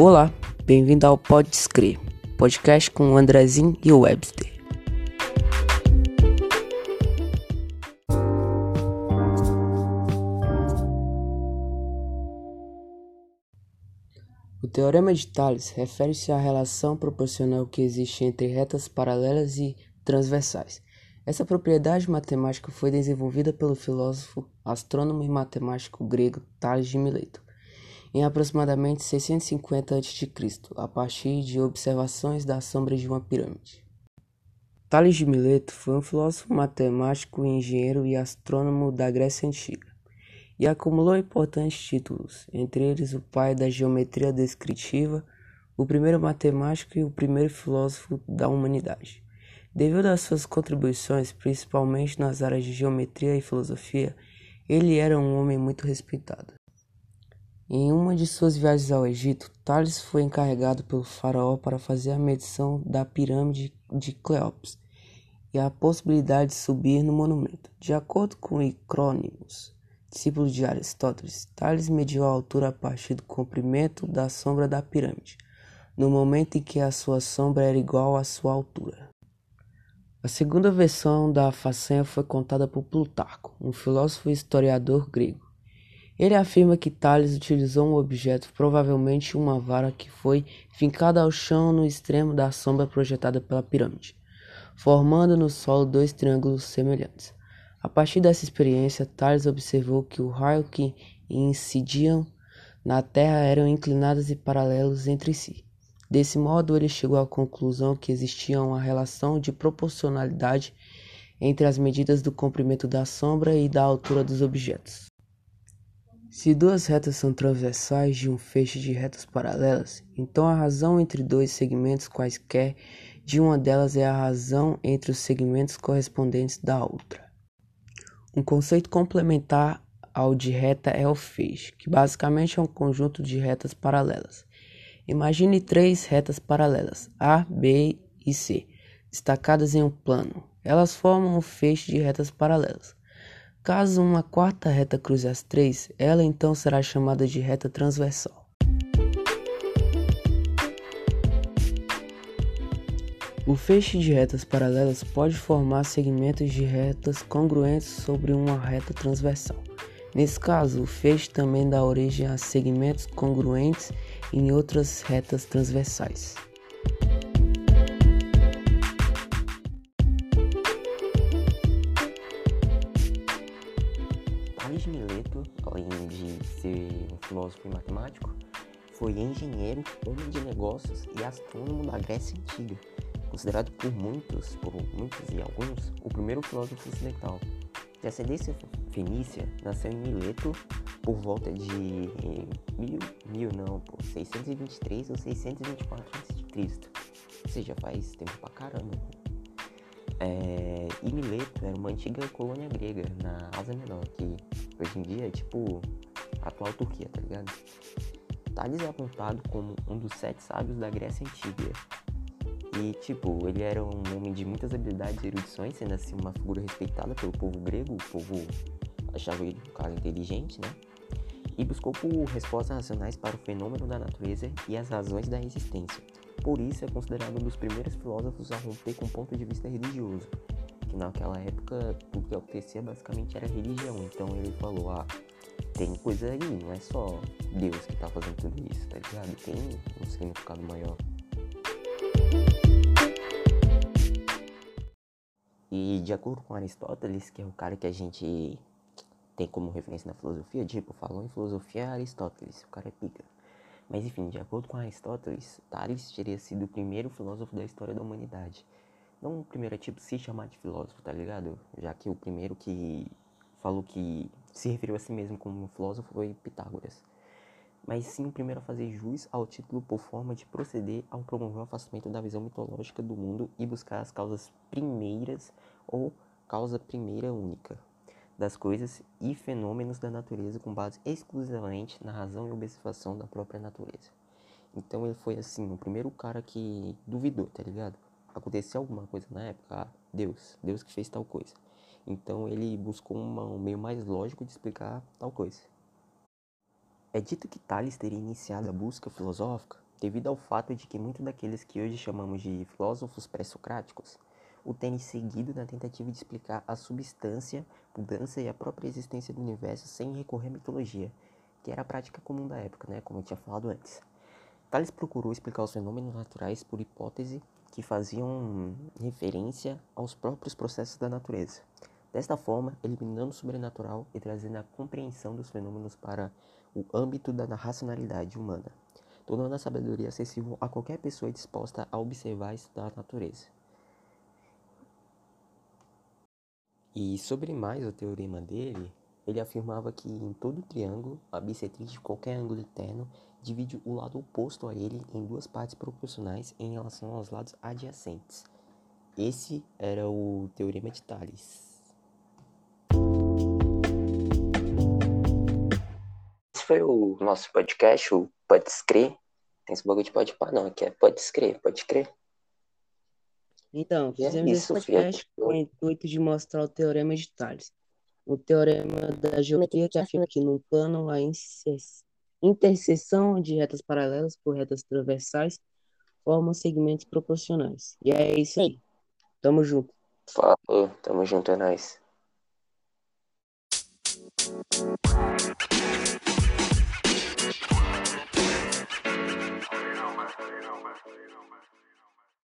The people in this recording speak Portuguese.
Olá, bem-vindo ao Pode Escrever, podcast com o Andrezinho e o Webster. O teorema de Thales refere-se à relação proporcional que existe entre retas paralelas e transversais. Essa propriedade matemática foi desenvolvida pelo filósofo, astrônomo e matemático grego Tales de Mileto em aproximadamente 650 a.C., a partir de observações da sombra de uma pirâmide. Tales de Mileto foi um filósofo matemático, engenheiro e astrônomo da Grécia Antiga, e acumulou importantes títulos, entre eles o pai da geometria descritiva, o primeiro matemático e o primeiro filósofo da humanidade. Devido às suas contribuições, principalmente nas áreas de geometria e filosofia, ele era um homem muito respeitado. Em uma de suas viagens ao Egito, Tales foi encarregado pelo faraó para fazer a medição da pirâmide de Cleópatra e a possibilidade de subir no monumento. De acordo com Icrônimos, discípulo de Aristóteles, Tales mediu a altura a partir do comprimento da sombra da pirâmide, no momento em que a sua sombra era igual à sua altura. A segunda versão da façanha foi contada por Plutarco, um filósofo e historiador grego. Ele afirma que Tales utilizou um objeto, provavelmente uma vara, que foi fincada ao chão no extremo da sombra projetada pela pirâmide, formando no solo dois triângulos semelhantes. A partir dessa experiência, Tales observou que o raio que incidiam na Terra eram inclinados e paralelos entre si. Desse modo, ele chegou à conclusão que existia uma relação de proporcionalidade entre as medidas do comprimento da sombra e da altura dos objetos. Se duas retas são transversais de um feixe de retas paralelas, então a razão entre dois segmentos quaisquer de uma delas é a razão entre os segmentos correspondentes da outra. Um conceito complementar ao de reta é o feixe, que basicamente é um conjunto de retas paralelas. Imagine três retas paralelas, A, B e C, destacadas em um plano. Elas formam um feixe de retas paralelas. Caso uma quarta reta cruze as três, ela então será chamada de reta transversal. O feixe de retas paralelas pode formar segmentos de retas congruentes sobre uma reta transversal. Nesse caso, o feixe também dá origem a segmentos congruentes em outras retas transversais. Além de ser um filósofo e matemático, foi engenheiro, homem de negócios e astrônomo da Grécia Antiga, considerado por muitos, por muitos e alguns, o primeiro filósofo ocidental. De ascendência fenícia, nasceu em Mileto por volta de mil, mil não, por 623 ou 624 a.C. Ou seja, faz tempo pra caramba. É, e Mileto era uma antiga colônia grega na Ásia Menor, que hoje em dia é tipo a atual Turquia, tá ligado? Tales é apontado como um dos sete sábios da Grécia Antiga. E, tipo, ele era um homem de muitas habilidades e erudições, sendo assim uma figura respeitada pelo povo grego, o povo achava ele um cara inteligente, né? E buscou por respostas racionais para o fenômeno da natureza e as razões da existência por isso é considerado um dos primeiros filósofos a romper com o ponto de vista religioso, que naquela época tudo que acontecia basicamente era religião. Então ele falou: ah, tem coisa aí, não é só Deus que tá fazendo tudo isso, tá ligado? Tem um significado maior. E de acordo com Aristóteles, que é o cara que a gente tem como referência na filosofia, tipo, falou em filosofia Aristóteles, o cara é pica. Mas enfim, de acordo com Aristóteles, Tales teria sido o primeiro filósofo da história da humanidade. Não o primeiro é tipo se chamar de filósofo, tá ligado? Já que o primeiro que falou que se referiu a si mesmo como um filósofo foi Pitágoras. Mas sim o primeiro a fazer jus ao título por forma de proceder ao promover o afastamento da visão mitológica do mundo e buscar as causas primeiras ou causa primeira única das coisas e fenômenos da natureza com base exclusivamente na razão e observação da própria natureza. Então ele foi assim, o primeiro cara que duvidou, tá ligado? Aconteceu alguma coisa na época? Ah, Deus, Deus que fez tal coisa. Então ele buscou uma, um meio mais lógico de explicar tal coisa. É dito que Tales teria iniciado a busca filosófica devido ao fato de que muitos daqueles que hoje chamamos de filósofos pré-socráticos o terem seguido na tentativa de explicar a substância, mudança e a própria existência do universo sem recorrer à mitologia, que era a prática comum da época, né, como eu tinha falado antes. Tales procurou explicar os fenômenos naturais por hipótese que faziam referência aos próprios processos da natureza. Desta forma, eliminando o sobrenatural e trazendo a compreensão dos fenômenos para o âmbito da racionalidade humana, tornando a sabedoria acessível a qualquer pessoa disposta a observar e estudar a natureza. E sobre mais o teorema dele, ele afirmava que em todo triângulo, a bissetriz de qualquer ângulo interno divide o lado oposto a ele em duas partes proporcionais em relação aos lados adjacentes. Esse era o teorema de Thales. Esse foi o nosso podcast, o Pode Escrever. Tem esse bagulho de pode pá, não, aqui é pode escrever, pode crer. Então, é fizemos esse podcast com o intuito de mostrar o Teorema de Tales, o teorema da geometria que afirma que num plano a interseção de retas paralelas por retas transversais formam segmentos proporcionais. E é isso aí. Tamo junto. Falou, tamo junto, é nóis.